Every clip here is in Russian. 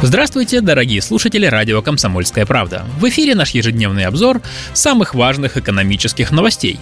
Здравствуйте, дорогие слушатели радио «Комсомольская правда». В эфире наш ежедневный обзор самых важных экономических новостей.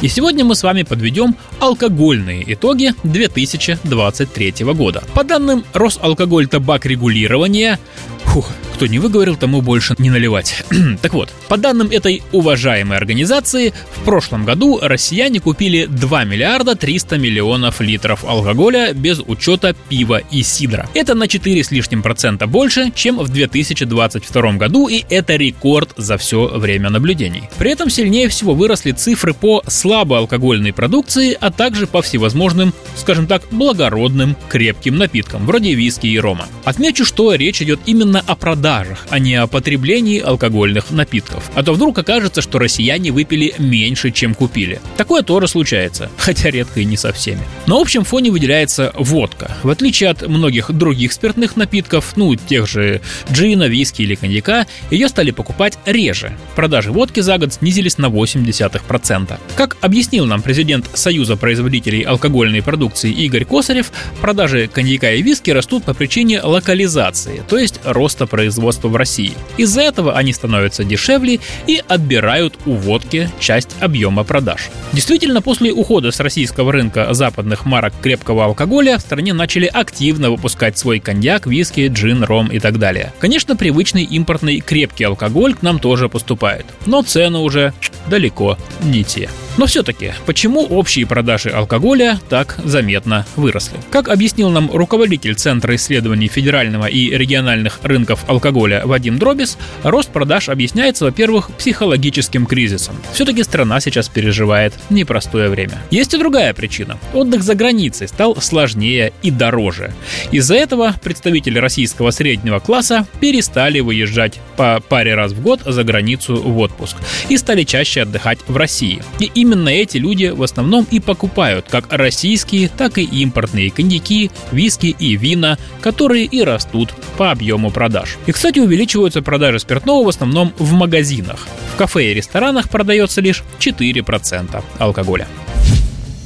И сегодня мы с вами подведем алкогольные итоги 2023 года. По данным Росалкоголь табак регулирования, фух, кто не выговорил, тому больше не наливать. так вот, по данным этой уважаемой организации, в прошлом году россияне купили 2 миллиарда 300 миллионов литров алкоголя без учета пива и сидра. Это на 4 с лишним процента больше, чем в 2022 году, и это рекорд за все время наблюдений. При этом сильнее всего выросли цифры по слабоалкогольной продукции, а также по всевозможным, скажем так, благородным крепким напиткам, вроде виски и рома. Отмечу, что речь идет именно о продаже продажах, а не о потреблении алкогольных напитков. А то вдруг окажется, что россияне выпили меньше, чем купили. Такое тоже случается, хотя редко и не со всеми. На общем фоне выделяется водка. В отличие от многих других спиртных напитков, ну, тех же джина, виски или коньяка, ее стали покупать реже. Продажи водки за год снизились на 0,8%. Как объяснил нам президент Союза производителей алкогольной продукции Игорь Косарев, продажи коньяка и виски растут по причине локализации, то есть производства производства в России. Из-за этого они становятся дешевле и отбирают у водки часть объема продаж. Действительно, после ухода с российского рынка западных марок крепкого алкоголя в стране начали активно выпускать свой коньяк, виски, джин, ром и так далее. Конечно, привычный импортный крепкий алкоголь к нам тоже поступает, но цены уже далеко не те. Но все-таки, почему общие продажи алкоголя так заметно выросли? Как объяснил нам руководитель Центра исследований федерального и региональных рынков алкоголя Вадим Дробис, рост продаж объясняется, во-первых, психологическим кризисом. Все-таки страна сейчас переживает непростое время. Есть и другая причина. Отдых за границей стал сложнее и дороже. Из-за этого представители российского среднего класса перестали выезжать по паре раз в год за границу в отпуск и стали чаще отдыхать в России. И именно эти люди в основном и покупают как российские, так и импортные коньяки, виски и вина, которые и растут по объему продаж. И, кстати, увеличиваются продажи спиртного в основном в магазинах. В кафе и ресторанах продается лишь 4% алкоголя.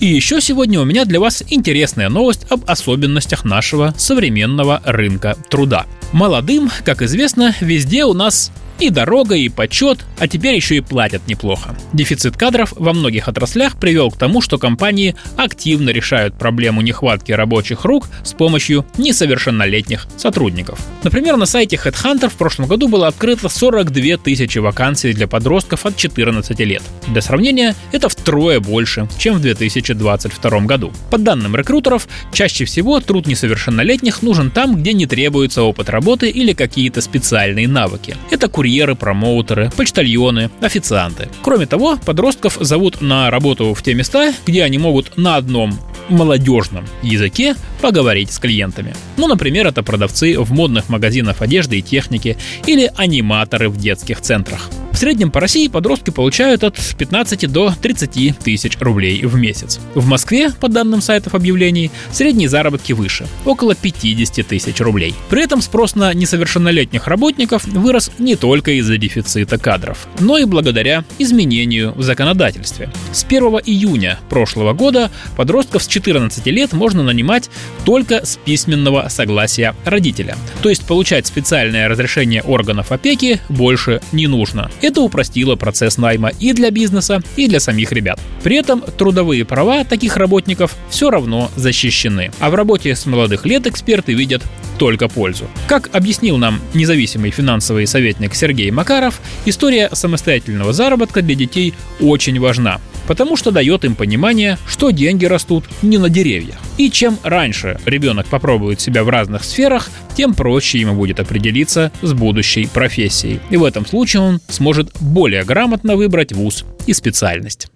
И еще сегодня у меня для вас интересная новость об особенностях нашего современного рынка труда. Молодым, как известно, везде у нас и дорога, и почет, а теперь еще и платят неплохо. Дефицит кадров во многих отраслях привел к тому, что компании активно решают проблему нехватки рабочих рук с помощью несовершеннолетних сотрудников. Например, на сайте Headhunter в прошлом году было открыто 42 тысячи вакансий для подростков от 14 лет. Для сравнения, это втрое больше, чем в 2022 году. По данным рекрутеров, чаще всего труд несовершеннолетних нужен там, где не требуется опыт работы или какие-то специальные навыки. Это курьеры, промоутеры, почтальоны, официанты. Кроме того, подростков зовут на работу в те места, где они могут на одном молодежном языке поговорить с клиентами. Ну, например, это продавцы в модных магазинах одежды и техники или аниматоры в детских центрах. В среднем по России подростки получают от 15 до 30 тысяч рублей в месяц. В Москве, по данным сайтов объявлений, средние заработки выше – около 50 тысяч рублей. При этом спрос на несовершеннолетних работников вырос не только из-за дефицита кадров, но и благодаря изменению в законодательстве. С 1 июня прошлого года подростков с 14 лет можно нанимать только с письменного согласия родителя. То есть получать специальное разрешение органов опеки больше не нужно. Это упростило процесс найма и для бизнеса, и для самих ребят. При этом трудовые права таких работников все равно защищены. А в работе с молодых лет эксперты видят только пользу. Как объяснил нам независимый финансовый советник Сергей Макаров, история самостоятельного заработка для детей очень важна потому что дает им понимание, что деньги растут не на деревьях. И чем раньше ребенок попробует себя в разных сферах, тем проще ему будет определиться с будущей профессией. И в этом случае он сможет более грамотно выбрать вуз и специальность.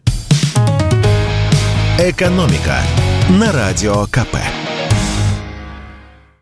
Экономика на радио КП.